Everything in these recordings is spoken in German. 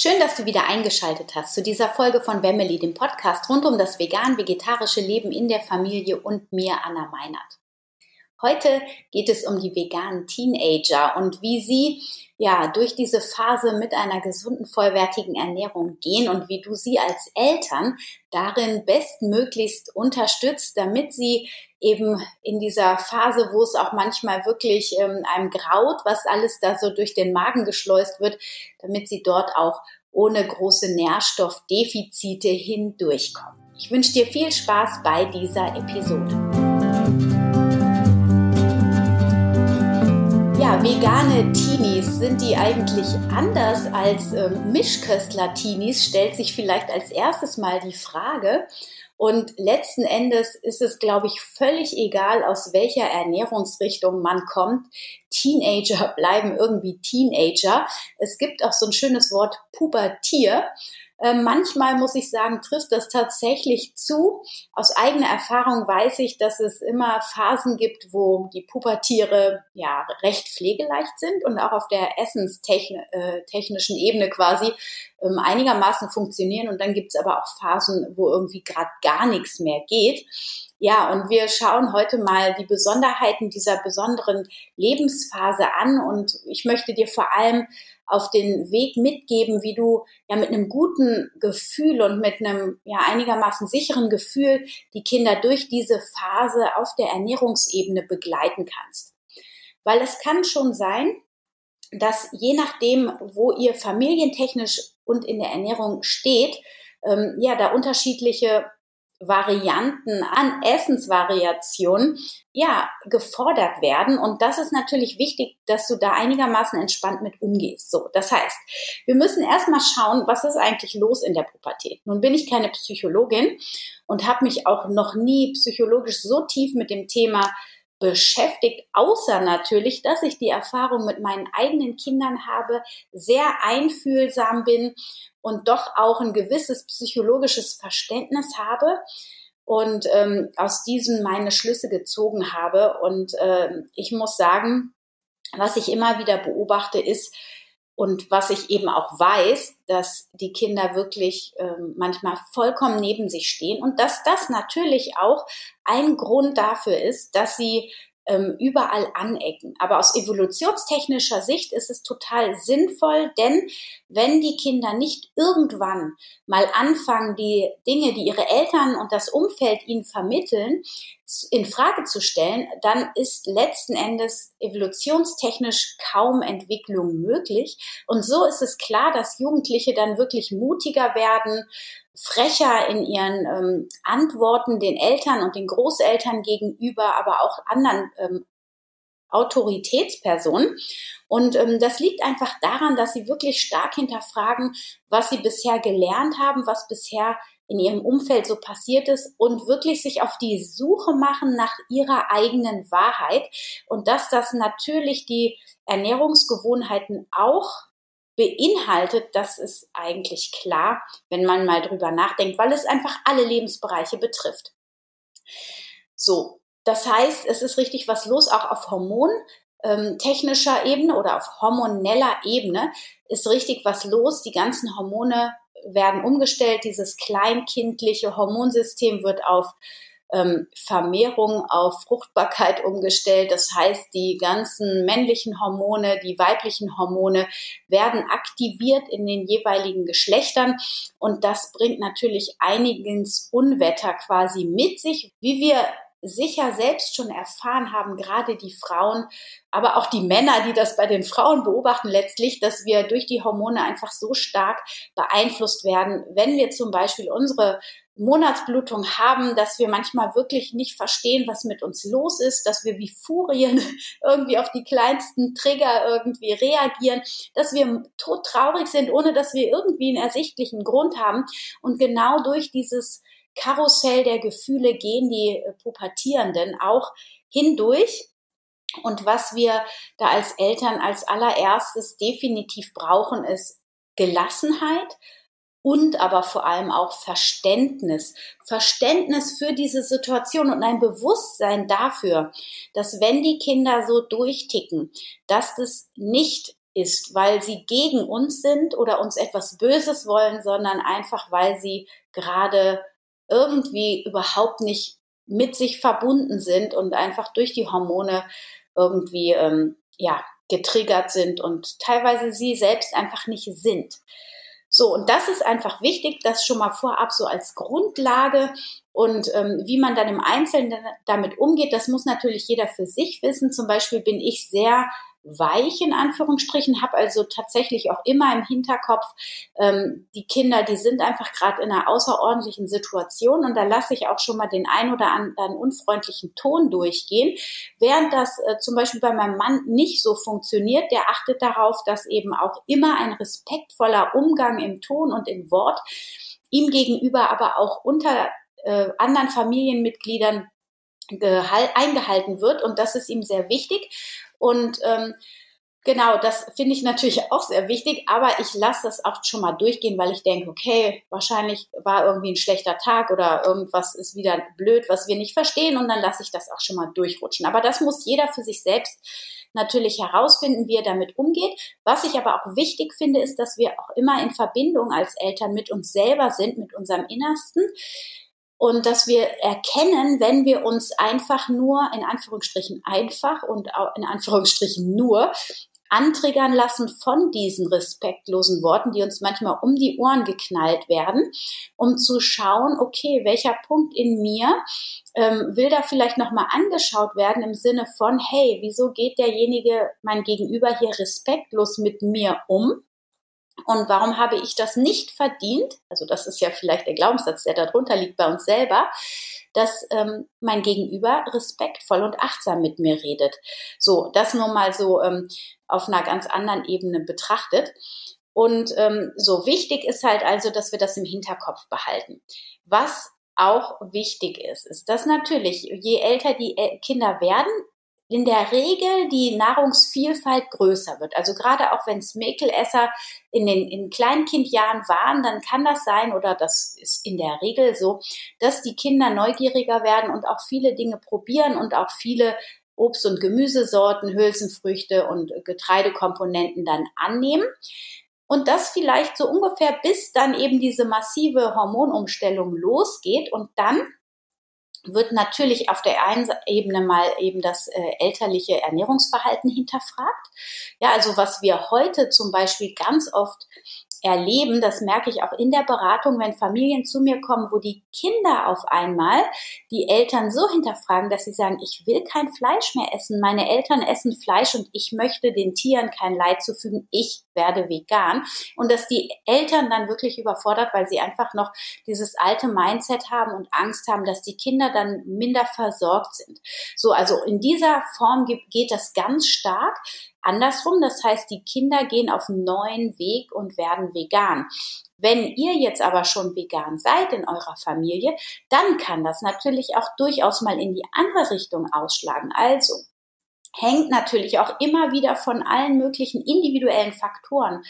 Schön, dass du wieder eingeschaltet hast zu dieser Folge von Wemmeli, dem Podcast rund um das vegan-vegetarische Leben in der Familie und mir, Anna Meinert. Heute geht es um die veganen Teenager und wie sie ja durch diese Phase mit einer gesunden, vollwertigen Ernährung gehen und wie du sie als Eltern darin bestmöglichst unterstützt, damit sie eben in dieser Phase, wo es auch manchmal wirklich ähm, einem graut, was alles da so durch den Magen geschleust wird, damit sie dort auch ohne große Nährstoffdefizite hindurchkommen. Ich wünsche dir viel Spaß bei dieser Episode. Ja, vegane Teenies, sind die eigentlich anders als ähm, Mischköstler-Teenies, stellt sich vielleicht als erstes mal die Frage. Und letzten Endes ist es, glaube ich, völlig egal, aus welcher Ernährungsrichtung man kommt. Teenager bleiben irgendwie Teenager. Es gibt auch so ein schönes Wort Pubertier. Äh, manchmal muss ich sagen, trifft das tatsächlich zu. Aus eigener Erfahrung weiß ich, dass es immer Phasen gibt, wo die Pubertiere ja recht pflegeleicht sind und auch auf der essenstechnischen äh, Ebene quasi ähm, einigermaßen funktionieren. Und dann gibt es aber auch Phasen, wo irgendwie gerade gar nichts mehr geht. Ja, und wir schauen heute mal die Besonderheiten dieser besonderen Lebensphase an. Und ich möchte dir vor allem auf den Weg mitgeben, wie du ja mit einem guten Gefühl und mit einem ja einigermaßen sicheren Gefühl die Kinder durch diese Phase auf der Ernährungsebene begleiten kannst. Weil es kann schon sein, dass je nachdem, wo ihr familientechnisch und in der Ernährung steht, ähm, ja, da unterschiedliche Varianten an Essensvariationen ja gefordert werden und das ist natürlich wichtig, dass du da einigermaßen entspannt mit umgehst. So, das heißt, wir müssen erstmal schauen, was ist eigentlich los in der Pubertät. Nun bin ich keine Psychologin und habe mich auch noch nie psychologisch so tief mit dem Thema beschäftigt, außer natürlich, dass ich die Erfahrung mit meinen eigenen Kindern habe, sehr einfühlsam bin und doch auch ein gewisses psychologisches Verständnis habe und ähm, aus diesem meine Schlüsse gezogen habe. Und äh, ich muss sagen, was ich immer wieder beobachte, ist, und was ich eben auch weiß, dass die Kinder wirklich ähm, manchmal vollkommen neben sich stehen und dass das natürlich auch ein Grund dafür ist, dass sie ähm, überall anecken. Aber aus evolutionstechnischer Sicht ist es total sinnvoll, denn wenn die Kinder nicht irgendwann mal anfangen, die Dinge, die ihre Eltern und das Umfeld ihnen vermitteln, in Frage zu stellen, dann ist letzten Endes evolutionstechnisch kaum Entwicklung möglich. Und so ist es klar, dass Jugendliche dann wirklich mutiger werden, frecher in ihren ähm, Antworten den Eltern und den Großeltern gegenüber, aber auch anderen ähm, Autoritätspersonen. Und ähm, das liegt einfach daran, dass sie wirklich stark hinterfragen, was sie bisher gelernt haben, was bisher in ihrem Umfeld so passiert ist und wirklich sich auf die Suche machen nach ihrer eigenen Wahrheit und dass das natürlich die Ernährungsgewohnheiten auch beinhaltet, das ist eigentlich klar, wenn man mal drüber nachdenkt, weil es einfach alle Lebensbereiche betrifft. So, das heißt, es ist richtig was los, auch auf Hormon ähm, Ebene oder auf hormoneller Ebene ist richtig was los. Die ganzen Hormone werden umgestellt. Dieses kleinkindliche Hormonsystem wird auf ähm, Vermehrung auf Fruchtbarkeit umgestellt. Das heißt, die ganzen männlichen Hormone, die weiblichen Hormone werden aktiviert in den jeweiligen Geschlechtern und das bringt natürlich einiges Unwetter quasi mit sich, wie wir sicher selbst schon erfahren haben, gerade die Frauen, aber auch die Männer, die das bei den Frauen beobachten letztlich, dass wir durch die Hormone einfach so stark beeinflusst werden, wenn wir zum Beispiel unsere Monatsblutung haben, dass wir manchmal wirklich nicht verstehen, was mit uns los ist, dass wir wie Furien irgendwie auf die kleinsten Trigger irgendwie reagieren, dass wir todtraurig sind, ohne dass wir irgendwie einen ersichtlichen Grund haben. Und genau durch dieses Karussell der Gefühle gehen die äh, Pubertierenden auch hindurch. Und was wir da als Eltern als allererstes definitiv brauchen, ist Gelassenheit und aber vor allem auch Verständnis. Verständnis für diese Situation und ein Bewusstsein dafür, dass wenn die Kinder so durchticken, dass das nicht ist, weil sie gegen uns sind oder uns etwas Böses wollen, sondern einfach, weil sie gerade irgendwie überhaupt nicht mit sich verbunden sind und einfach durch die Hormone irgendwie ähm, ja getriggert sind und teilweise sie selbst einfach nicht sind. So, und das ist einfach wichtig, das schon mal vorab so als Grundlage. Und ähm, wie man dann im Einzelnen damit umgeht, das muss natürlich jeder für sich wissen. Zum Beispiel bin ich sehr weich in Anführungsstrichen, habe also tatsächlich auch immer im Hinterkopf, ähm, die Kinder, die sind einfach gerade in einer außerordentlichen Situation und da lasse ich auch schon mal den ein oder anderen unfreundlichen Ton durchgehen. Während das äh, zum Beispiel bei meinem Mann nicht so funktioniert, der achtet darauf, dass eben auch immer ein respektvoller Umgang im Ton und im Wort ihm gegenüber, aber auch unter äh, anderen Familienmitgliedern eingehalten wird und das ist ihm sehr wichtig. Und ähm, Genau, das finde ich natürlich auch sehr wichtig, aber ich lasse das auch schon mal durchgehen, weil ich denke, okay, wahrscheinlich war irgendwie ein schlechter Tag oder irgendwas ist wieder blöd, was wir nicht verstehen und dann lasse ich das auch schon mal durchrutschen. Aber das muss jeder für sich selbst natürlich herausfinden, wie er damit umgeht. Was ich aber auch wichtig finde, ist, dass wir auch immer in Verbindung als Eltern mit uns selber sind, mit unserem Innersten und dass wir erkennen, wenn wir uns einfach nur, in Anführungsstrichen einfach und in Anführungsstrichen nur, antriggern lassen von diesen respektlosen Worten, die uns manchmal um die Ohren geknallt werden, um zu schauen, okay, welcher Punkt in mir ähm, will da vielleicht nochmal angeschaut werden im Sinne von, hey, wieso geht derjenige, mein Gegenüber hier respektlos mit mir um? Und warum habe ich das nicht verdient? Also das ist ja vielleicht der Glaubenssatz, der darunter liegt bei uns selber, dass ähm, mein Gegenüber respektvoll und achtsam mit mir redet. So, das nur mal so ähm, auf einer ganz anderen Ebene betrachtet. Und ähm, so wichtig ist halt also, dass wir das im Hinterkopf behalten. Was auch wichtig ist, ist, dass natürlich, je älter die äh, Kinder werden, in der Regel die Nahrungsvielfalt größer wird. Also gerade auch wenn es Mäkelesser in den in Kleinkindjahren waren, dann kann das sein oder das ist in der Regel so, dass die Kinder neugieriger werden und auch viele Dinge probieren und auch viele Obst- und Gemüsesorten, Hülsenfrüchte und Getreidekomponenten dann annehmen. Und das vielleicht so ungefähr bis dann eben diese massive Hormonumstellung losgeht und dann wird natürlich auf der einen Ebene mal eben das äh, elterliche Ernährungsverhalten hinterfragt. Ja, also was wir heute zum Beispiel ganz oft erleben, das merke ich auch in der Beratung, wenn Familien zu mir kommen, wo die Kinder auf einmal die Eltern so hinterfragen, dass sie sagen, ich will kein Fleisch mehr essen, meine Eltern essen Fleisch und ich möchte den Tieren kein Leid zufügen, ich werde vegan. Und dass die Eltern dann wirklich überfordert, weil sie einfach noch dieses alte Mindset haben und Angst haben, dass die Kinder dann minder versorgt sind. So, also in dieser Form geht das ganz stark andersrum. Das heißt, die Kinder gehen auf einen neuen Weg und werden vegan. Wenn ihr jetzt aber schon vegan seid in eurer Familie, dann kann das natürlich auch durchaus mal in die andere Richtung ausschlagen. Also hängt natürlich auch immer wieder von allen möglichen individuellen Faktoren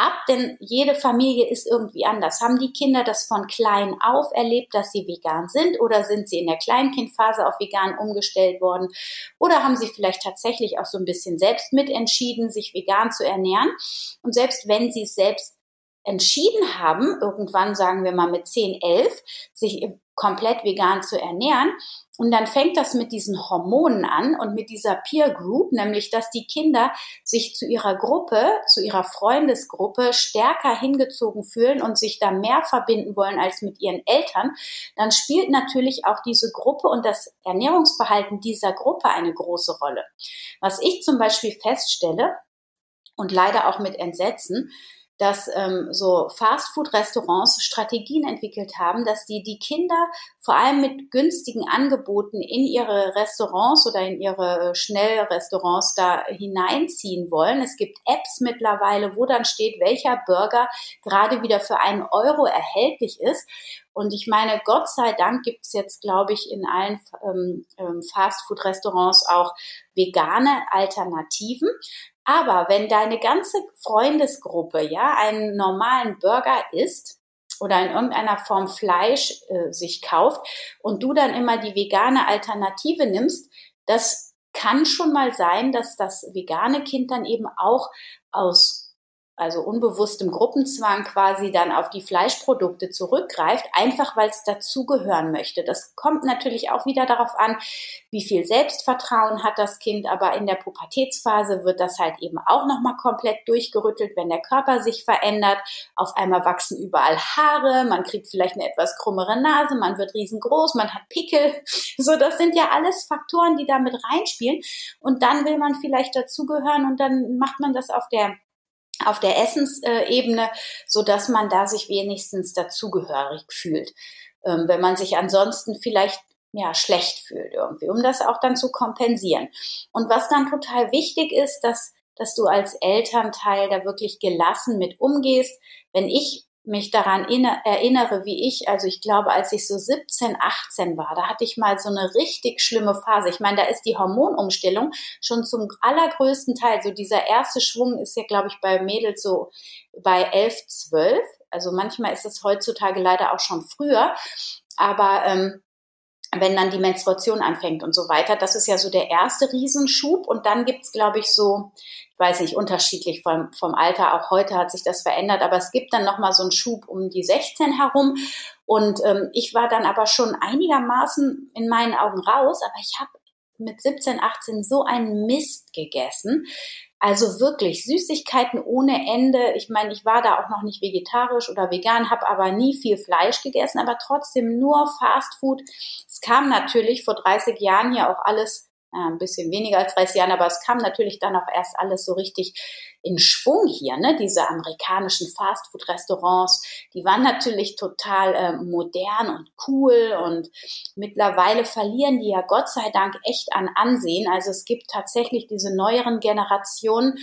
ab, denn jede Familie ist irgendwie anders. Haben die Kinder das von klein auf erlebt, dass sie vegan sind oder sind sie in der Kleinkindphase auf vegan umgestellt worden oder haben sie vielleicht tatsächlich auch so ein bisschen selbst mitentschieden, sich vegan zu ernähren und selbst wenn sie es selbst entschieden haben, irgendwann sagen wir mal mit 10, 11, sich komplett vegan zu ernähren, und dann fängt das mit diesen Hormonen an und mit dieser Peer Group, nämlich dass die Kinder sich zu ihrer Gruppe, zu ihrer Freundesgruppe stärker hingezogen fühlen und sich da mehr verbinden wollen als mit ihren Eltern. Dann spielt natürlich auch diese Gruppe und das Ernährungsverhalten dieser Gruppe eine große Rolle. Was ich zum Beispiel feststelle und leider auch mit Entsetzen, dass ähm, so Fastfood-Restaurants Strategien entwickelt haben, dass die die Kinder vor allem mit günstigen Angeboten in ihre Restaurants oder in ihre Schnellrestaurants da hineinziehen wollen. Es gibt Apps mittlerweile, wo dann steht, welcher Burger gerade wieder für einen Euro erhältlich ist. Und ich meine, Gott sei Dank gibt es jetzt, glaube ich, in allen ähm, ähm Fastfood-Restaurants auch vegane Alternativen. Aber wenn deine ganze Freundesgruppe ja einen normalen Burger isst oder in irgendeiner Form Fleisch äh, sich kauft und du dann immer die vegane Alternative nimmst, das kann schon mal sein, dass das vegane Kind dann eben auch aus also unbewusstem Gruppenzwang quasi dann auf die Fleischprodukte zurückgreift, einfach weil es dazugehören möchte. Das kommt natürlich auch wieder darauf an, wie viel Selbstvertrauen hat das Kind, aber in der Pubertätsphase wird das halt eben auch nochmal komplett durchgerüttelt, wenn der Körper sich verändert. Auf einmal wachsen überall Haare, man kriegt vielleicht eine etwas krummere Nase, man wird riesengroß, man hat Pickel. So, das sind ja alles Faktoren, die da mit reinspielen. Und dann will man vielleicht dazugehören und dann macht man das auf der auf der Essensebene, so dass man da sich wenigstens dazugehörig fühlt. Ähm, wenn man sich ansonsten vielleicht ja, schlecht fühlt irgendwie, um das auch dann zu kompensieren. Und was dann total wichtig ist, dass, dass du als Elternteil da wirklich gelassen mit umgehst. Wenn ich mich daran erinnere, wie ich, also ich glaube, als ich so 17, 18 war, da hatte ich mal so eine richtig schlimme Phase. Ich meine, da ist die Hormonumstellung schon zum allergrößten Teil, so dieser erste Schwung ist ja, glaube ich, bei Mädels so bei 11, 12. Also manchmal ist es heutzutage leider auch schon früher. Aber ähm, wenn dann die Menstruation anfängt und so weiter. Das ist ja so der erste Riesenschub. Und dann gibt's, glaube ich, so, ich weiß nicht, unterschiedlich vom, vom Alter, auch heute hat sich das verändert, aber es gibt dann nochmal so einen Schub um die 16 herum. Und ähm, ich war dann aber schon einigermaßen in meinen Augen raus, aber ich habe mit 17, 18 so einen Mist gegessen. Also wirklich Süßigkeiten ohne Ende. Ich meine, ich war da auch noch nicht vegetarisch oder vegan, habe aber nie viel Fleisch gegessen, aber trotzdem nur Fast Food. Es kam natürlich vor 30 Jahren hier auch alles ein bisschen weniger als 30 Jahren, aber es kam natürlich dann auch erst alles so richtig in Schwung hier, ne? Diese amerikanischen Fastfood-Restaurants, die waren natürlich total äh, modern und cool und mittlerweile verlieren die ja Gott sei Dank echt an Ansehen. Also es gibt tatsächlich diese neueren Generationen,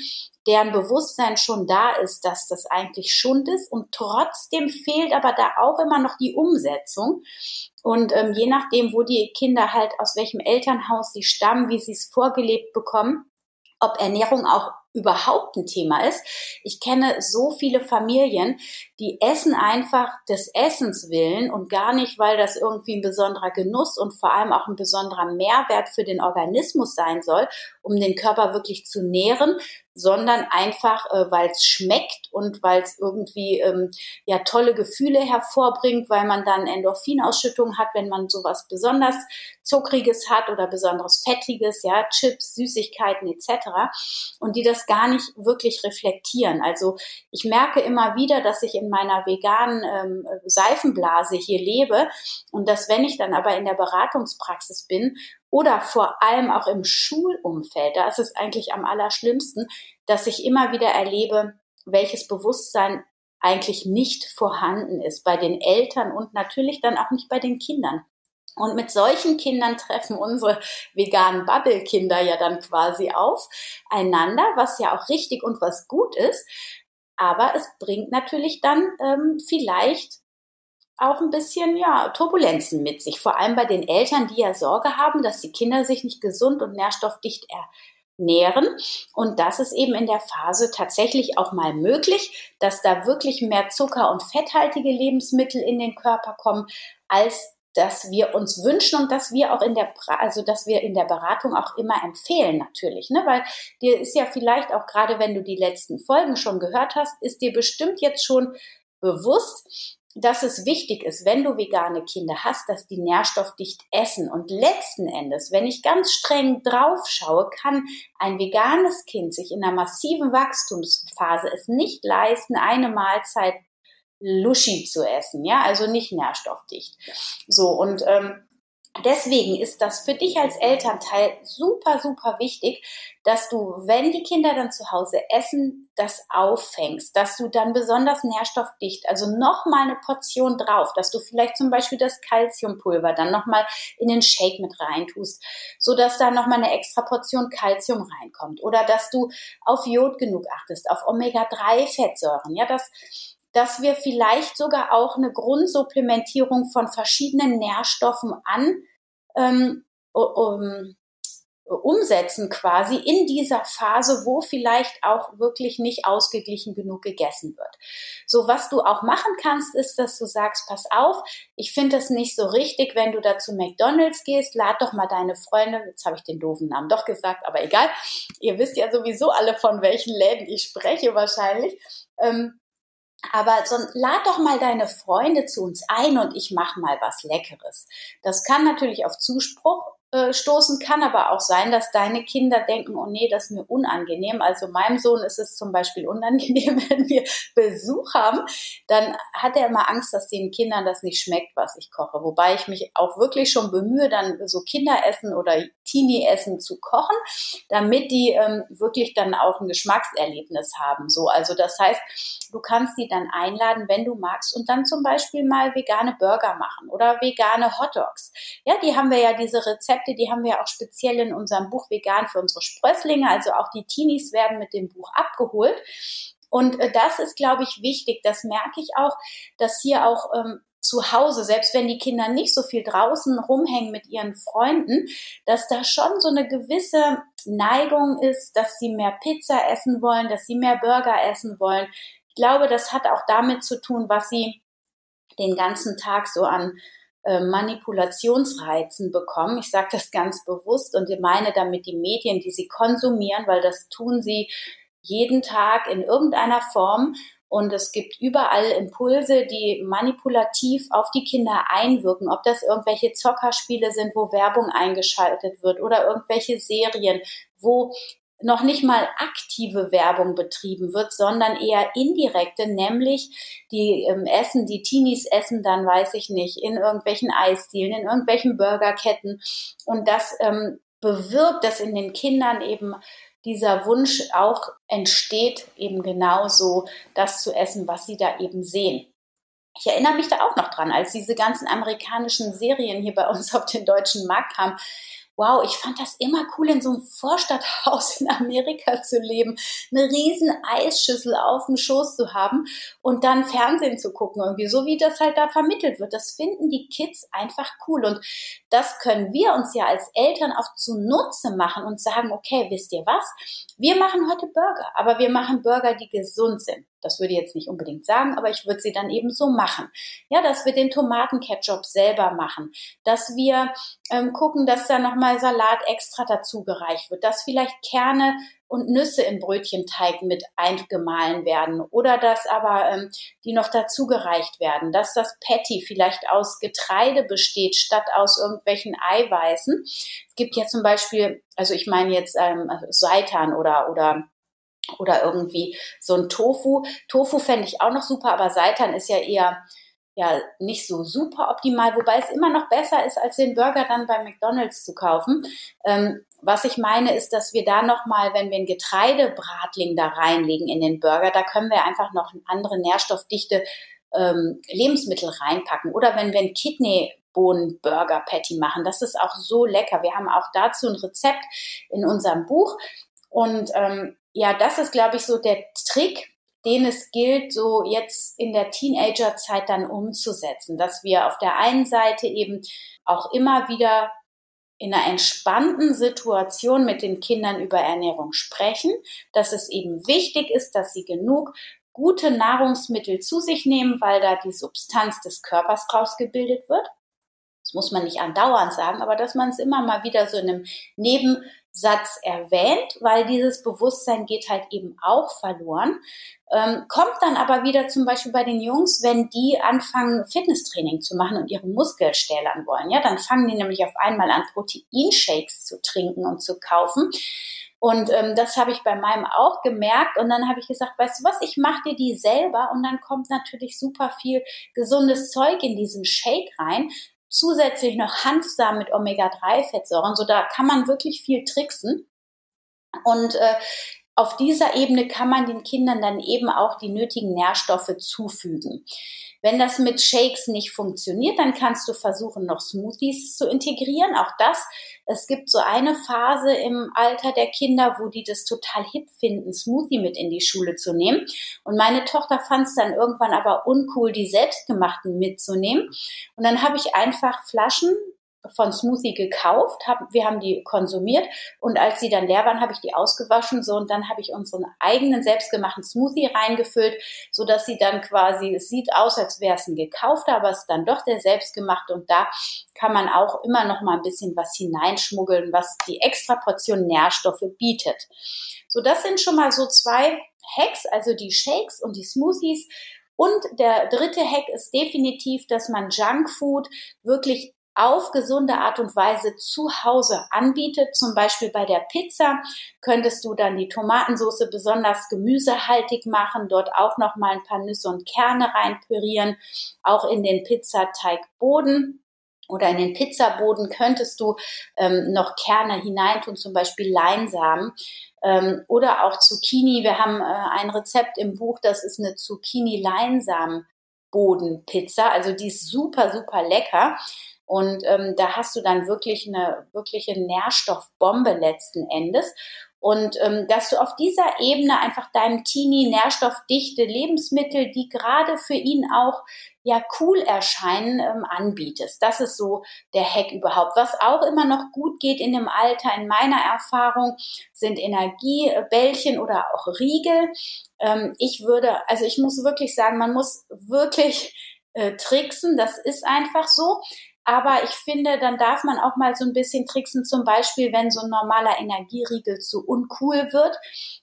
deren Bewusstsein schon da ist, dass das eigentlich Schund ist und trotzdem fehlt aber da auch immer noch die Umsetzung. Und ähm, je nachdem, wo die Kinder halt aus welchem Elternhaus sie stammen, wie sie es vorgelebt bekommen, ob Ernährung auch überhaupt ein Thema ist. Ich kenne so viele Familien, die essen einfach des Essens willen und gar nicht, weil das irgendwie ein besonderer Genuss und vor allem auch ein besonderer Mehrwert für den Organismus sein soll, um den Körper wirklich zu nähren, sondern einfach, äh, weil es schmeckt und weil es irgendwie ähm, ja tolle Gefühle hervorbringt, weil man dann Endorphinausschüttung hat, wenn man sowas besonders zuckriges hat oder besonderes fettiges, ja Chips, Süßigkeiten etc. Und die das gar nicht wirklich reflektieren. Also ich merke immer wieder, dass ich in meiner veganen ähm, Seifenblase hier lebe und dass wenn ich dann aber in der Beratungspraxis bin oder vor allem auch im Schulumfeld, da ist es eigentlich am allerschlimmsten, dass ich immer wieder erlebe, welches Bewusstsein eigentlich nicht vorhanden ist bei den Eltern und natürlich dann auch nicht bei den Kindern. Und mit solchen Kindern treffen unsere veganen Bubble-Kinder ja dann quasi aufeinander, was ja auch richtig und was gut ist. Aber es bringt natürlich dann ähm, vielleicht auch ein bisschen ja, Turbulenzen mit sich, vor allem bei den Eltern, die ja Sorge haben, dass die Kinder sich nicht gesund und nährstoffdicht ernähren. Und das ist eben in der Phase tatsächlich auch mal möglich, dass da wirklich mehr Zucker und fetthaltige Lebensmittel in den Körper kommen, als dass wir uns wünschen und dass wir auch in der, also dass wir in der Beratung auch immer empfehlen natürlich, ne? weil dir ist ja vielleicht auch gerade, wenn du die letzten Folgen schon gehört hast, ist dir bestimmt jetzt schon bewusst, dass es wichtig ist, wenn du vegane Kinder hast, dass die nährstoffdicht essen. Und letzten Endes, wenn ich ganz streng drauf schaue, kann ein veganes Kind sich in einer massiven Wachstumsphase es nicht leisten, eine Mahlzeit Luschi zu essen, ja, also nicht nährstoffdicht. So und ähm, Deswegen ist das für dich als Elternteil super, super wichtig, dass du, wenn die Kinder dann zu Hause essen, das auffängst, dass du dann besonders nährstoffdicht, also nochmal eine Portion drauf, dass du vielleicht zum Beispiel das Calciumpulver dann nochmal in den Shake mit reintust, so dass da nochmal eine extra Portion Calcium reinkommt. Oder dass du auf Jod genug achtest, auf Omega-3-Fettsäuren, ja, das dass wir vielleicht sogar auch eine Grundsupplementierung von verschiedenen Nährstoffen an ähm, um, umsetzen quasi in dieser Phase, wo vielleicht auch wirklich nicht ausgeglichen genug gegessen wird. So, was du auch machen kannst, ist, dass du sagst, pass auf, ich finde das nicht so richtig, wenn du da zu McDonalds gehst, lad doch mal deine Freunde, jetzt habe ich den doofen Namen doch gesagt, aber egal, ihr wisst ja sowieso alle, von welchen Läden ich spreche wahrscheinlich. Ähm, aber so, lad doch mal deine Freunde zu uns ein und ich mach mal was Leckeres. Das kann natürlich auf Zuspruch äh, stoßen kann aber auch sein, dass deine Kinder denken, oh nee, das ist mir unangenehm. Also meinem Sohn ist es zum Beispiel unangenehm, wenn wir Besuch haben, dann hat er immer Angst, dass den Kindern das nicht schmeckt, was ich koche. Wobei ich mich auch wirklich schon bemühe, dann so Kinderessen oder Teenie-Essen zu kochen, damit die ähm, wirklich dann auch ein Geschmackserlebnis haben. So, also das heißt, du kannst sie dann einladen, wenn du magst, und dann zum Beispiel mal vegane Burger machen oder vegane Hotdogs. Ja, die haben wir ja diese Rezepte die haben wir auch speziell in unserem Buch Vegan für unsere Sprösslinge. Also auch die Teenies werden mit dem Buch abgeholt. Und äh, das ist, glaube ich, wichtig. Das merke ich auch, dass hier auch ähm, zu Hause, selbst wenn die Kinder nicht so viel draußen rumhängen mit ihren Freunden, dass da schon so eine gewisse Neigung ist, dass sie mehr Pizza essen wollen, dass sie mehr Burger essen wollen. Ich glaube, das hat auch damit zu tun, was sie den ganzen Tag so an äh, Manipulationsreizen bekommen. Ich sage das ganz bewusst und meine damit die Medien, die sie konsumieren, weil das tun sie jeden Tag in irgendeiner Form. Und es gibt überall Impulse, die manipulativ auf die Kinder einwirken. Ob das irgendwelche Zockerspiele sind, wo Werbung eingeschaltet wird oder irgendwelche Serien, wo noch nicht mal aktive Werbung betrieben wird, sondern eher indirekte, nämlich die ähm, essen, die Teenies essen dann, weiß ich nicht, in irgendwelchen Eisdielen, in irgendwelchen Burgerketten und das ähm, bewirkt, dass in den Kindern eben dieser Wunsch auch entsteht, eben genauso das zu essen, was sie da eben sehen. Ich erinnere mich da auch noch dran, als diese ganzen amerikanischen Serien hier bei uns auf den deutschen Markt kamen wow, ich fand das immer cool, in so einem Vorstadthaus in Amerika zu leben, eine riesen Eisschüssel auf dem Schoß zu haben und dann Fernsehen zu gucken, irgendwie so wie das halt da vermittelt wird. Das finden die Kids einfach cool und das können wir uns ja als Eltern auch zunutze machen und sagen, okay, wisst ihr was? Wir machen heute Burger, aber wir machen Burger, die gesund sind. Das würde ich jetzt nicht unbedingt sagen, aber ich würde sie dann eben so machen. Ja, dass wir den Tomatenketchup selber machen, dass wir ähm, gucken, dass da nochmal Salat extra dazu gereicht wird, dass vielleicht Kerne und Nüsse im Brötchenteig mit eingemahlen werden oder dass aber ähm, die noch dazu gereicht werden, dass das Patty vielleicht aus Getreide besteht statt aus irgendwelchen Eiweißen. Es gibt ja zum Beispiel, also ich meine jetzt ähm, Seitan oder oder oder irgendwie so ein Tofu. Tofu fände ich auch noch super, aber Seitan ist ja eher ja nicht so super optimal, wobei es immer noch besser ist, als den Burger dann bei McDonald's zu kaufen. Ähm, was ich meine, ist, dass wir da nochmal, wenn wir ein Getreidebratling da reinlegen in den Burger, da können wir einfach noch andere nährstoffdichte ähm, Lebensmittel reinpacken. Oder wenn wir ein Kidney Burger Patty machen. Das ist auch so lecker. Wir haben auch dazu ein Rezept in unserem Buch. Und ähm, ja, das ist, glaube ich, so der Trick, den es gilt, so jetzt in der Teenagerzeit dann umzusetzen, dass wir auf der einen Seite eben auch immer wieder in einer entspannten Situation mit den Kindern über Ernährung sprechen, dass es eben wichtig ist, dass sie genug gute Nahrungsmittel zu sich nehmen, weil da die Substanz des Körpers rausgebildet wird. Das muss man nicht andauernd sagen, aber dass man es immer mal wieder so in einem Neben Satz erwähnt, weil dieses Bewusstsein geht halt eben auch verloren. Ähm, kommt dann aber wieder zum Beispiel bei den Jungs, wenn die anfangen, Fitnesstraining zu machen und ihre Muskeln stählern wollen. Ja, dann fangen die nämlich auf einmal an, Proteinshakes zu trinken und zu kaufen. Und ähm, das habe ich bei meinem auch gemerkt. Und dann habe ich gesagt, weißt du was, ich mache dir die selber. Und dann kommt natürlich super viel gesundes Zeug in diesen Shake rein zusätzlich noch Hanfsamen mit Omega-3-Fettsäuren. So da kann man wirklich viel tricksen. Und äh, auf dieser Ebene kann man den Kindern dann eben auch die nötigen Nährstoffe zufügen. Wenn das mit Shakes nicht funktioniert, dann kannst du versuchen, noch Smoothies zu integrieren. Auch das, es gibt so eine Phase im Alter der Kinder, wo die das total hip finden, Smoothie mit in die Schule zu nehmen. Und meine Tochter fand es dann irgendwann aber uncool, die selbstgemachten mitzunehmen. Und dann habe ich einfach Flaschen von Smoothie gekauft, hab, wir haben die konsumiert und als sie dann leer waren, habe ich die ausgewaschen so und dann habe ich unseren eigenen selbstgemachten Smoothie reingefüllt, so dass sie dann quasi, es sieht aus, als wäre es ein gekaufter, aber es ist dann doch der selbstgemachte und da kann man auch immer noch mal ein bisschen was hineinschmuggeln, was die extra Portion Nährstoffe bietet. So, das sind schon mal so zwei Hacks, also die Shakes und die Smoothies. Und der dritte Hack ist definitiv, dass man Junkfood wirklich auf gesunde Art und Weise zu Hause anbietet. Zum Beispiel bei der Pizza könntest du dann die Tomatensauce besonders gemüsehaltig machen, dort auch noch mal ein paar Nüsse und Kerne reinpürieren, auch in den Pizzateigboden oder in den Pizzaboden könntest du ähm, noch Kerne hineintun, zum Beispiel Leinsamen ähm, oder auch Zucchini. Wir haben äh, ein Rezept im Buch, das ist eine Zucchini-Leinsamen-Boden-Pizza. Also die ist super, super lecker. Und ähm, da hast du dann wirklich eine wirkliche Nährstoffbombe letzten Endes. Und ähm, dass du auf dieser Ebene einfach deinem Teenie nährstoffdichte Lebensmittel, die gerade für ihn auch ja cool erscheinen, ähm, anbietest. Das ist so der Hack überhaupt. Was auch immer noch gut geht in dem Alter, in meiner Erfahrung, sind Energiebällchen oder auch Riegel. Ähm, ich würde, also ich muss wirklich sagen, man muss wirklich äh, tricksen. Das ist einfach so. Aber ich finde, dann darf man auch mal so ein bisschen tricksen. Zum Beispiel, wenn so ein normaler Energieriegel zu uncool wird,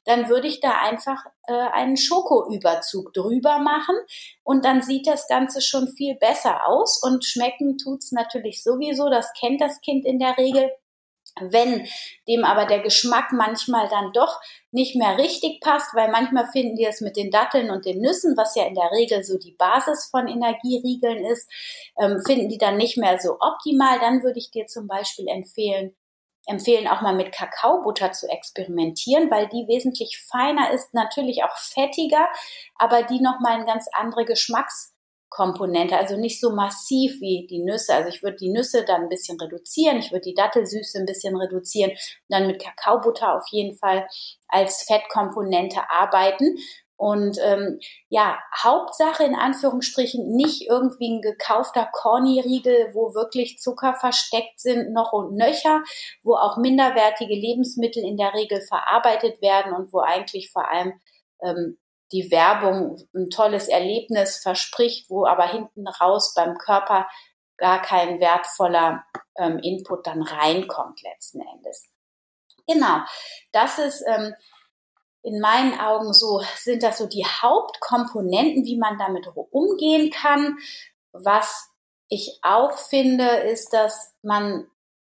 dann würde ich da einfach äh, einen Schokoüberzug drüber machen und dann sieht das Ganze schon viel besser aus und schmecken tut's natürlich sowieso. Das kennt das Kind in der Regel. Wenn dem aber der Geschmack manchmal dann doch nicht mehr richtig passt, weil manchmal finden die es mit den Datteln und den Nüssen, was ja in der Regel so die Basis von Energieriegeln ist, ähm, finden die dann nicht mehr so optimal, dann würde ich dir zum Beispiel empfehlen, empfehlen auch mal mit Kakaobutter zu experimentieren, weil die wesentlich feiner ist, natürlich auch fettiger, aber die nochmal eine ganz andere Geschmacks Komponente, also nicht so massiv wie die Nüsse. Also ich würde die Nüsse dann ein bisschen reduzieren, ich würde die Dattelsüße ein bisschen reduzieren und dann mit Kakaobutter auf jeden Fall als Fettkomponente arbeiten. Und ähm, ja, Hauptsache in Anführungsstrichen nicht irgendwie ein gekaufter Corny-Riegel, wo wirklich Zucker versteckt sind, noch und nöcher, wo auch minderwertige Lebensmittel in der Regel verarbeitet werden und wo eigentlich vor allem ähm, die Werbung ein tolles Erlebnis verspricht, wo aber hinten raus beim Körper gar kein wertvoller ähm, Input dann reinkommt letzten Endes. Genau, das ist ähm, in meinen Augen so, sind das so die Hauptkomponenten, wie man damit umgehen kann. Was ich auch finde, ist, dass man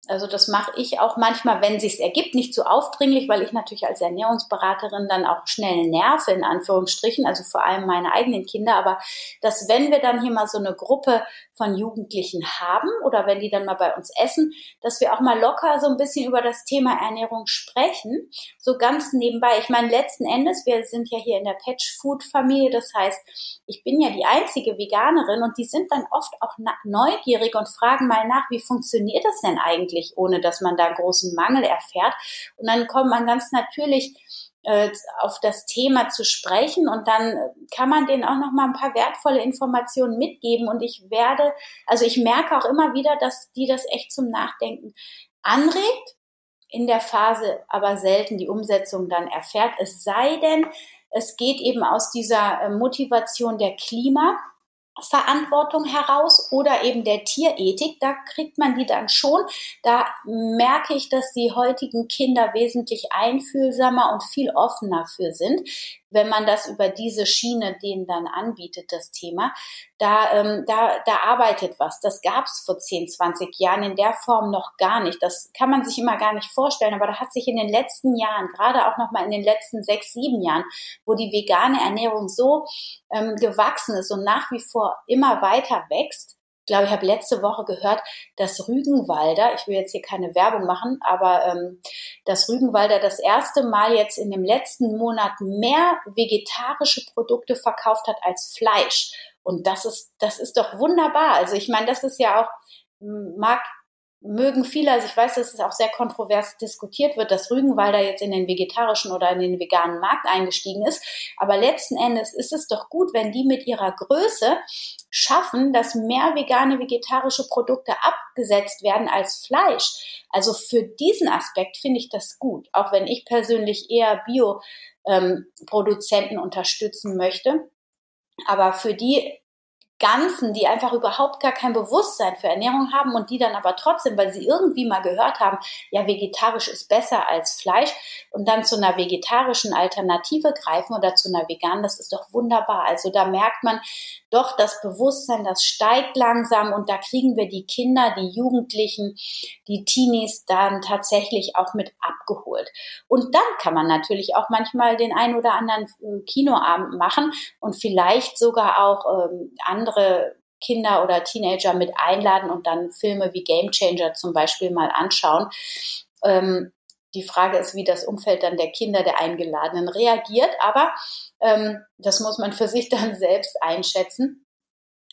also das mache ich auch manchmal, wenn sich's ergibt, nicht zu so aufdringlich, weil ich natürlich als Ernährungsberaterin dann auch schnell nerve, in Anführungsstrichen, also vor allem meine eigenen Kinder, aber dass wenn wir dann hier mal so eine Gruppe von Jugendlichen haben oder wenn die dann mal bei uns essen, dass wir auch mal locker so ein bisschen über das Thema Ernährung sprechen, so ganz nebenbei. Ich meine, letzten Endes, wir sind ja hier in der Patch Food Familie, das heißt, ich bin ja die einzige Veganerin und die sind dann oft auch neugierig und fragen mal nach, wie funktioniert das denn eigentlich, ohne dass man da großen Mangel erfährt. Und dann kommt man ganz natürlich äh, auf das Thema zu sprechen und dann kann man denen auch noch mal ein paar wertvolle Informationen mitgeben. Und ich werde, also ich merke auch immer wieder, dass die das echt zum Nachdenken anregt, in der Phase aber selten die Umsetzung dann erfährt, es sei denn, es geht eben aus dieser äh, Motivation der Klimaverantwortung heraus oder eben der Tierethik, da kriegt man die dann schon. Da merke ich, dass die heutigen Kinder wesentlich einfühlsamer und viel offener für sind wenn man das über diese Schiene denen dann anbietet, das Thema, da, ähm, da, da arbeitet was. Das gab es vor 10, 20 Jahren in der Form noch gar nicht. Das kann man sich immer gar nicht vorstellen, aber da hat sich in den letzten Jahren, gerade auch nochmal in den letzten sechs, sieben Jahren, wo die vegane Ernährung so ähm, gewachsen ist und nach wie vor immer weiter wächst, glaube, ich habe letzte Woche gehört, dass Rügenwalder, ich will jetzt hier keine Werbung machen, aber ähm, dass Rügenwalder das erste Mal jetzt in dem letzten Monat mehr vegetarische Produkte verkauft hat als Fleisch. Und das ist, das ist doch wunderbar. Also ich meine, das ist ja auch, mag mögen viele, also ich weiß, dass es auch sehr kontrovers diskutiert wird, dass Rügenwalder jetzt in den vegetarischen oder in den veganen Markt eingestiegen ist. Aber letzten Endes ist es doch gut, wenn die mit ihrer Größe schaffen, dass mehr vegane, vegetarische Produkte abgesetzt werden als Fleisch. Also für diesen Aspekt finde ich das gut, auch wenn ich persönlich eher Bio-Produzenten ähm, unterstützen möchte. Aber für die Ganzen, die einfach überhaupt gar kein Bewusstsein für Ernährung haben und die dann aber trotzdem, weil sie irgendwie mal gehört haben, ja, vegetarisch ist besser als Fleisch und dann zu einer vegetarischen Alternative greifen oder zu einer veganen, das ist doch wunderbar. Also da merkt man doch das Bewusstsein, das steigt langsam und da kriegen wir die Kinder, die Jugendlichen, die Teenies dann tatsächlich auch mit abgeholt. Und dann kann man natürlich auch manchmal den ein oder anderen äh, Kinoabend machen und vielleicht sogar auch ähm, andere Kinder oder Teenager mit einladen und dann Filme wie Game Changer zum Beispiel mal anschauen. Ähm, die Frage ist, wie das Umfeld dann der Kinder der Eingeladenen reagiert, aber ähm, das muss man für sich dann selbst einschätzen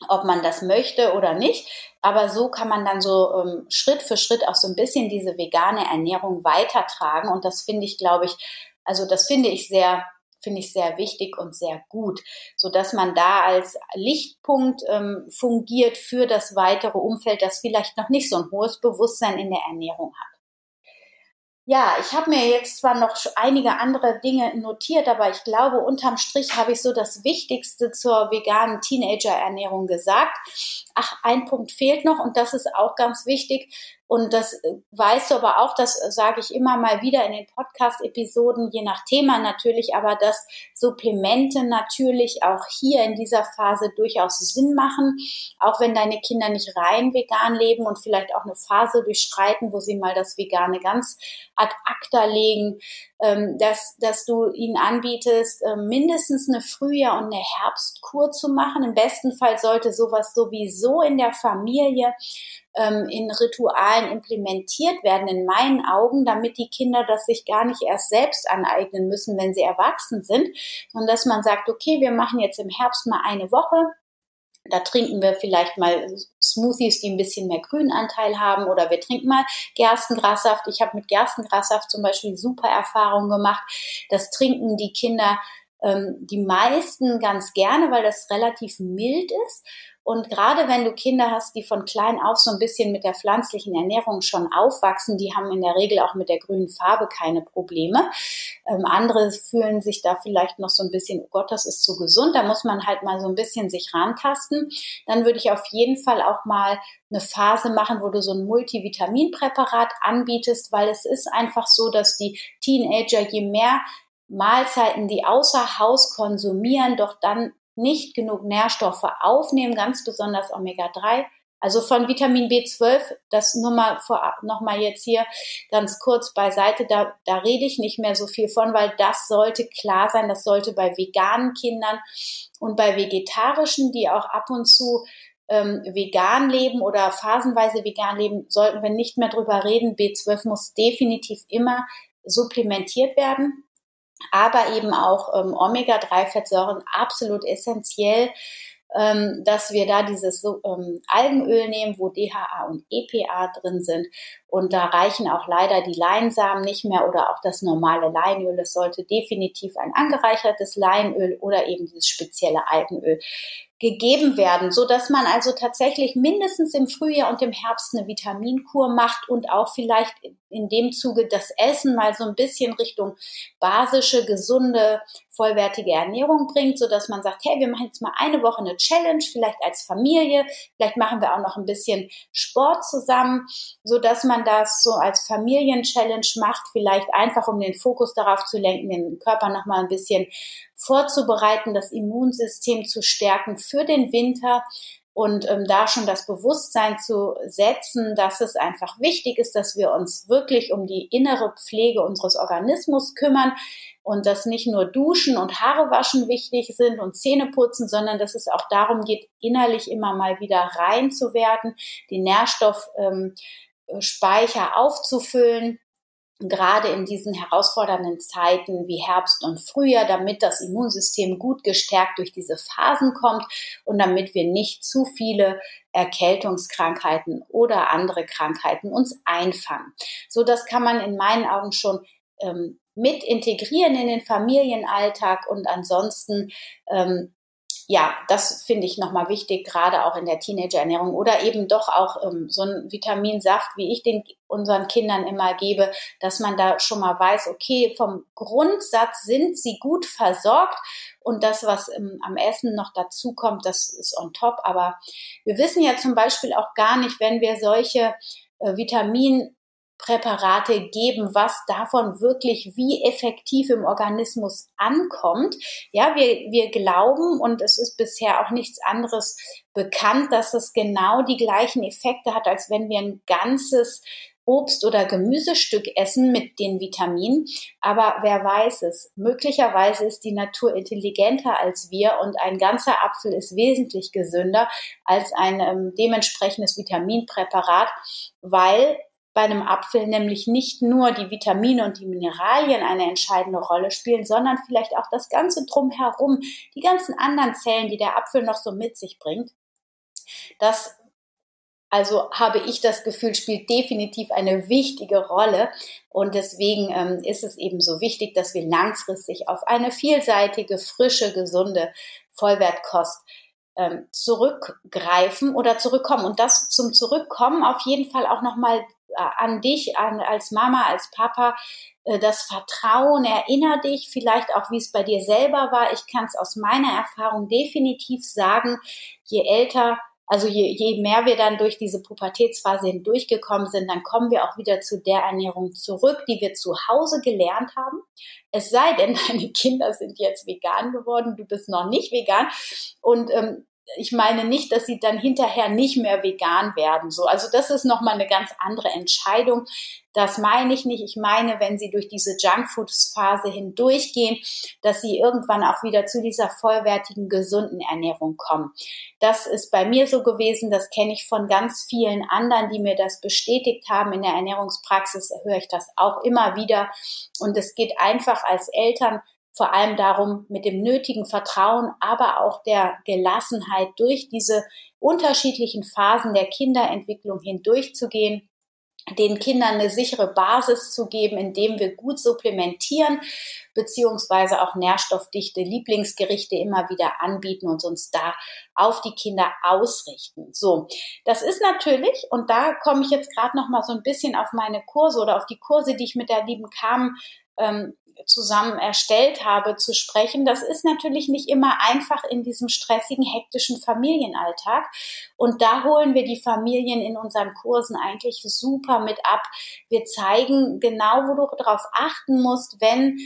ob man das möchte oder nicht. Aber so kann man dann so ähm, Schritt für Schritt auch so ein bisschen diese vegane Ernährung weitertragen. Und das finde ich, glaube ich, also das finde ich sehr finde ich sehr wichtig und sehr gut, so dass man da als Lichtpunkt ähm, fungiert für das weitere Umfeld, das vielleicht noch nicht so ein hohes Bewusstsein in der Ernährung hat. Ja, ich habe mir jetzt zwar noch einige andere Dinge notiert, aber ich glaube, unterm Strich habe ich so das Wichtigste zur veganen Teenager-Ernährung gesagt. Ach, ein Punkt fehlt noch und das ist auch ganz wichtig. Und das äh, weißt du aber auch, das sage ich immer mal wieder in den Podcast-Episoden, je nach Thema natürlich, aber dass Supplemente natürlich auch hier in dieser Phase durchaus Sinn machen, auch wenn deine Kinder nicht rein vegan leben und vielleicht auch eine Phase durchschreiten, wo sie mal das Vegane ganz ad acta legen, ähm, dass, dass du ihnen anbietest, ähm, mindestens eine Frühjahr- und eine Herbstkur zu machen. Im besten Fall sollte sowas sowieso in der Familie ähm, in Ritualen implementiert werden, in meinen Augen, damit die Kinder das sich gar nicht erst selbst aneignen müssen, wenn sie erwachsen sind, sondern dass man sagt, okay, wir machen jetzt im Herbst mal eine Woche, da trinken wir vielleicht mal Smoothies, die ein bisschen mehr Grünanteil haben oder wir trinken mal Gerstengrassaft. Ich habe mit Gerstengrassaft zum Beispiel super Erfahrungen gemacht. Das trinken die Kinder ähm, die meisten ganz gerne, weil das relativ mild ist. Und gerade wenn du Kinder hast, die von klein auf so ein bisschen mit der pflanzlichen Ernährung schon aufwachsen, die haben in der Regel auch mit der grünen Farbe keine Probleme. Ähm, andere fühlen sich da vielleicht noch so ein bisschen, oh Gott, das ist zu gesund. Da muss man halt mal so ein bisschen sich rantasten. Dann würde ich auf jeden Fall auch mal eine Phase machen, wo du so ein Multivitaminpräparat anbietest, weil es ist einfach so, dass die Teenager, je mehr Mahlzeiten, die außer Haus konsumieren, doch dann nicht genug Nährstoffe aufnehmen, ganz besonders Omega-3. Also von Vitamin B12, das nur mal vor, noch mal jetzt hier ganz kurz beiseite, da, da rede ich nicht mehr so viel von, weil das sollte klar sein, das sollte bei veganen Kindern und bei vegetarischen, die auch ab und zu ähm, vegan leben oder phasenweise vegan leben, sollten wir nicht mehr drüber reden. B12 muss definitiv immer supplementiert werden aber eben auch ähm, Omega-3-Fettsäuren absolut essentiell, ähm, dass wir da dieses ähm, Algenöl nehmen, wo DHA und EPA drin sind. Und da reichen auch leider die Leinsamen nicht mehr oder auch das normale Leinöl. Es sollte definitiv ein angereichertes Leinöl oder eben dieses spezielle Algenöl gegeben werden, so dass man also tatsächlich mindestens im Frühjahr und im Herbst eine Vitaminkur macht und auch vielleicht in dem Zuge das Essen mal so ein bisschen Richtung basische, gesunde, vollwertige Ernährung bringt, so dass man sagt, hey, wir machen jetzt mal eine Woche eine Challenge, vielleicht als Familie, vielleicht machen wir auch noch ein bisschen Sport zusammen, so dass man das so als Familienchallenge macht, vielleicht einfach um den Fokus darauf zu lenken, den Körper noch mal ein bisschen vorzubereiten, das Immunsystem zu stärken für den Winter und ähm, da schon das Bewusstsein zu setzen, dass es einfach wichtig ist, dass wir uns wirklich um die innere Pflege unseres Organismus kümmern und dass nicht nur Duschen und Haare waschen wichtig sind und Zähne putzen, sondern dass es auch darum geht, innerlich immer mal wieder rein zu werden, die Nährstoffspeicher ähm, aufzufüllen gerade in diesen herausfordernden Zeiten wie Herbst und Frühjahr, damit das Immunsystem gut gestärkt durch diese Phasen kommt und damit wir nicht zu viele Erkältungskrankheiten oder andere Krankheiten uns einfangen. So, das kann man in meinen Augen schon ähm, mit integrieren in den Familienalltag und ansonsten ähm, ja, das finde ich nochmal wichtig, gerade auch in der Teenagerernährung oder eben doch auch ähm, so ein Vitaminsaft, wie ich den unseren Kindern immer gebe, dass man da schon mal weiß, okay, vom Grundsatz sind sie gut versorgt und das, was ähm, am Essen noch dazu kommt, das ist on top. Aber wir wissen ja zum Beispiel auch gar nicht, wenn wir solche äh, Vitamin Präparate geben, was davon wirklich wie effektiv im Organismus ankommt. Ja, wir, wir glauben, und es ist bisher auch nichts anderes bekannt, dass es genau die gleichen Effekte hat, als wenn wir ein ganzes Obst- oder Gemüsestück essen mit den Vitaminen. Aber wer weiß es? Möglicherweise ist die Natur intelligenter als wir und ein ganzer Apfel ist wesentlich gesünder als ein ähm, dementsprechendes Vitaminpräparat, weil bei einem Apfel nämlich nicht nur die Vitamine und die Mineralien eine entscheidende Rolle spielen, sondern vielleicht auch das Ganze drumherum, die ganzen anderen Zellen, die der Apfel noch so mit sich bringt. Das also habe ich das Gefühl, spielt definitiv eine wichtige Rolle. Und deswegen ähm, ist es eben so wichtig, dass wir langfristig auf eine vielseitige, frische, gesunde Vollwertkost ähm, zurückgreifen oder zurückkommen. Und das zum Zurückkommen auf jeden Fall auch nochmal an dich, an, als Mama, als Papa, äh, das Vertrauen, erinnere dich vielleicht auch, wie es bei dir selber war. Ich kann es aus meiner Erfahrung definitiv sagen, je älter, also je, je mehr wir dann durch diese Pubertätsphase hindurchgekommen sind, dann kommen wir auch wieder zu der Ernährung zurück, die wir zu Hause gelernt haben. Es sei denn, deine Kinder sind jetzt vegan geworden, du bist noch nicht vegan. Und ähm, ich meine nicht, dass sie dann hinterher nicht mehr vegan werden. So, also das ist nochmal eine ganz andere Entscheidung. Das meine ich nicht. Ich meine, wenn sie durch diese Junkfood-Phase hindurchgehen, dass sie irgendwann auch wieder zu dieser vollwertigen, gesunden Ernährung kommen. Das ist bei mir so gewesen. Das kenne ich von ganz vielen anderen, die mir das bestätigt haben. In der Ernährungspraxis höre ich das auch immer wieder. Und es geht einfach als Eltern vor allem darum, mit dem nötigen Vertrauen, aber auch der Gelassenheit durch diese unterschiedlichen Phasen der Kinderentwicklung hindurchzugehen, den Kindern eine sichere Basis zu geben, indem wir gut supplementieren, beziehungsweise auch nährstoffdichte Lieblingsgerichte immer wieder anbieten und uns da auf die Kinder ausrichten. So, das ist natürlich, und da komme ich jetzt gerade noch mal so ein bisschen auf meine Kurse oder auf die Kurse, die ich mit der lieben Carmen ähm, zusammen erstellt habe, zu sprechen. Das ist natürlich nicht immer einfach in diesem stressigen, hektischen Familienalltag. Und da holen wir die Familien in unseren Kursen eigentlich super mit ab. Wir zeigen genau, wo du darauf achten musst, wenn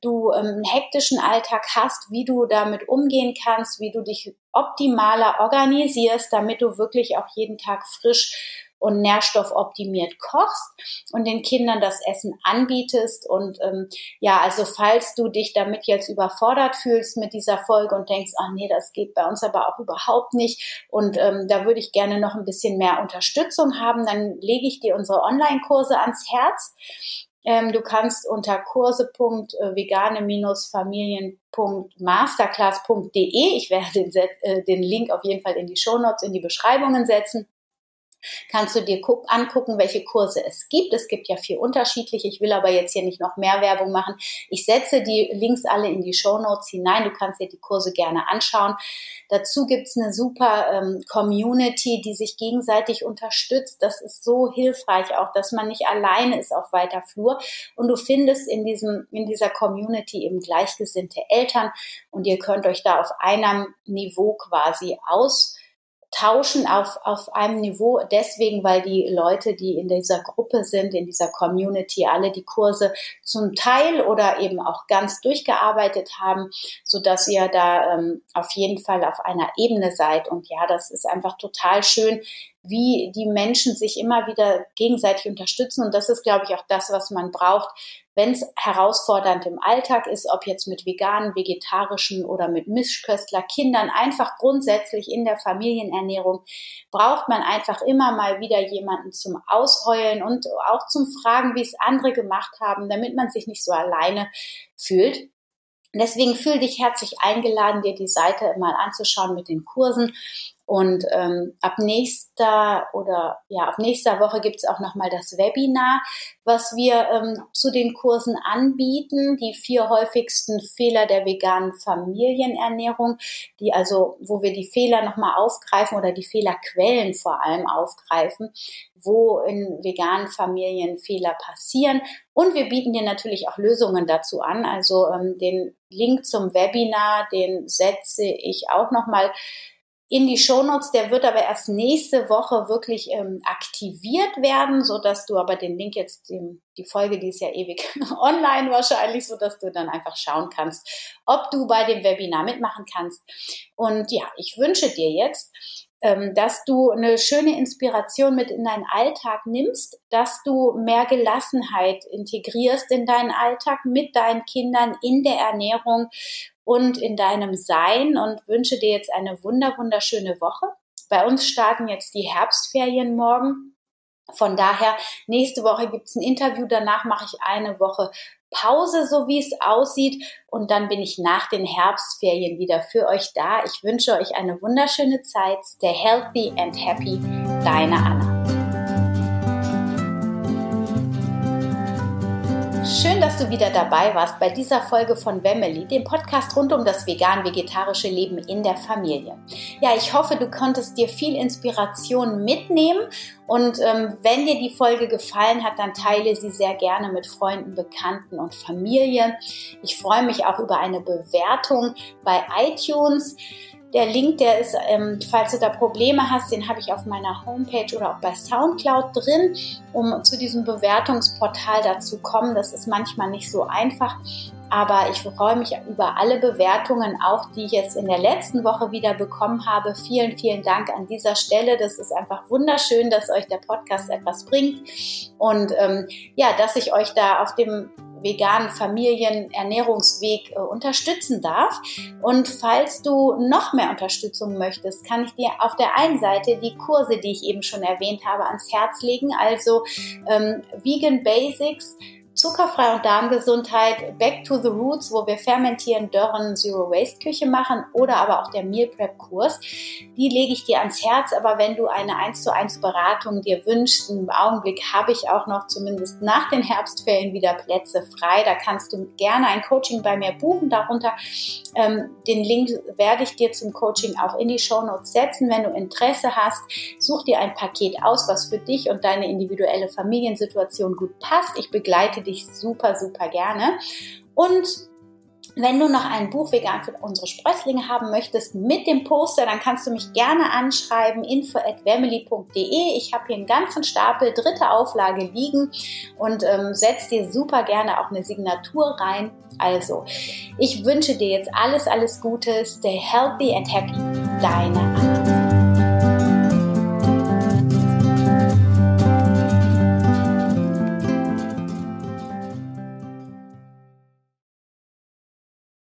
du ähm, einen hektischen Alltag hast, wie du damit umgehen kannst, wie du dich optimaler organisierst, damit du wirklich auch jeden Tag frisch und nährstoffoptimiert kochst und den Kindern das Essen anbietest. Und ähm, ja, also falls du dich damit jetzt überfordert fühlst mit dieser Folge und denkst, ach nee, das geht bei uns aber auch überhaupt nicht und ähm, da würde ich gerne noch ein bisschen mehr Unterstützung haben, dann lege ich dir unsere Online-Kurse ans Herz. Ähm, du kannst unter kurse.vegane-familien.masterclass.de, ich werde den, äh, den Link auf jeden Fall in die Shownotes, in die Beschreibungen setzen, kannst du dir guck, angucken, welche Kurse es gibt. Es gibt ja vier unterschiedliche. Ich will aber jetzt hier nicht noch mehr Werbung machen. Ich setze die Links alle in die Show Notes hinein. Du kannst dir die Kurse gerne anschauen. Dazu gibt's eine super ähm, Community, die sich gegenseitig unterstützt. Das ist so hilfreich auch, dass man nicht alleine ist auf weiter Flur. Und du findest in diesem, in dieser Community eben gleichgesinnte Eltern und ihr könnt euch da auf einem Niveau quasi aus tauschen auf, auf einem Niveau deswegen, weil die Leute, die in dieser Gruppe sind, in dieser Community, alle die Kurse zum Teil oder eben auch ganz durchgearbeitet haben, so dass ihr da ähm, auf jeden Fall auf einer Ebene seid. Und ja, das ist einfach total schön, wie die Menschen sich immer wieder gegenseitig unterstützen. Und das ist, glaube ich, auch das, was man braucht, wenn es herausfordernd im Alltag ist, ob jetzt mit veganen, vegetarischen oder mit Mischköstler, Kindern, einfach grundsätzlich in der Familienernährung, braucht man einfach immer mal wieder jemanden zum Ausheulen und auch zum Fragen, wie es andere gemacht haben, damit man sich nicht so alleine fühlt. Deswegen fühl dich herzlich eingeladen, dir die Seite mal anzuschauen mit den Kursen. Und ähm, ab nächster oder ja, ab nächster Woche gibt's auch nochmal das Webinar, was wir ähm, zu den Kursen anbieten, die vier häufigsten Fehler der veganen Familienernährung, die also, wo wir die Fehler nochmal aufgreifen oder die Fehlerquellen vor allem aufgreifen, wo in veganen Familien Fehler passieren. Und wir bieten dir natürlich auch Lösungen dazu an. Also ähm, den Link zum Webinar, den setze ich auch nochmal in die Shownotes. Der wird aber erst nächste Woche wirklich ähm, aktiviert werden, so dass du aber den Link jetzt, den, die Folge, die ist ja ewig online wahrscheinlich, so dass du dann einfach schauen kannst, ob du bei dem Webinar mitmachen kannst. Und ja, ich wünsche dir jetzt, dass du eine schöne Inspiration mit in deinen Alltag nimmst, dass du mehr Gelassenheit integrierst in deinen Alltag mit deinen Kindern in der Ernährung und in deinem Sein und wünsche dir jetzt eine wunder, wunderschöne Woche. Bei uns starten jetzt die Herbstferien morgen. Von daher, nächste Woche gibt's ein Interview, danach mache ich eine Woche Pause, so wie es aussieht. Und dann bin ich nach den Herbstferien wieder für euch da. Ich wünsche euch eine wunderschöne Zeit. Stay healthy and happy. Deine Anna. Schön, dass du wieder dabei warst bei dieser Folge von Wemmeli, dem Podcast rund um das vegan-vegetarische Leben in der Familie. Ja, ich hoffe, du konntest dir viel Inspiration mitnehmen und ähm, wenn dir die Folge gefallen hat, dann teile sie sehr gerne mit Freunden, Bekannten und Familie. Ich freue mich auch über eine Bewertung bei iTunes. Der Link, der ist, ähm, falls du da Probleme hast, den habe ich auf meiner Homepage oder auch bei Soundcloud drin, um zu diesem Bewertungsportal dazu kommen. Das ist manchmal nicht so einfach. Aber ich freue mich über alle Bewertungen, auch die ich jetzt in der letzten Woche wieder bekommen habe. Vielen, vielen Dank an dieser Stelle. Das ist einfach wunderschön, dass euch der Podcast etwas bringt und ähm, ja, dass ich euch da auf dem veganen Familienernährungsweg äh, unterstützen darf. Und falls du noch mehr Unterstützung möchtest, kann ich dir auf der einen Seite die Kurse, die ich eben schon erwähnt habe, ans Herz legen. Also ähm, Vegan Basics Zuckerfrei und Darmgesundheit, Back to the Roots, wo wir fermentieren, dörren, Zero Waste Küche machen oder aber auch der Meal Prep Kurs. Die lege ich dir ans Herz, aber wenn du eine 1 zu 1 Beratung dir wünschst, im Augenblick habe ich auch noch zumindest nach den Herbstferien wieder Plätze frei. Da kannst du gerne ein Coaching bei mir buchen. Darunter ähm, den Link werde ich dir zum Coaching auch in die Show Notes setzen. Wenn du Interesse hast, such dir ein Paket aus, was für dich und deine individuelle Familiensituation gut passt. Ich begleite dich super, super gerne. Und wenn du noch ein Buch vegan für unsere Sprösslinge haben möchtest mit dem Poster, dann kannst du mich gerne anschreiben, info at family.de. Ich habe hier einen ganzen Stapel, dritte Auflage liegen und ähm, setz dir super gerne auch eine Signatur rein. Also, ich wünsche dir jetzt alles, alles Gute. Stay healthy and happy. Deine Anna.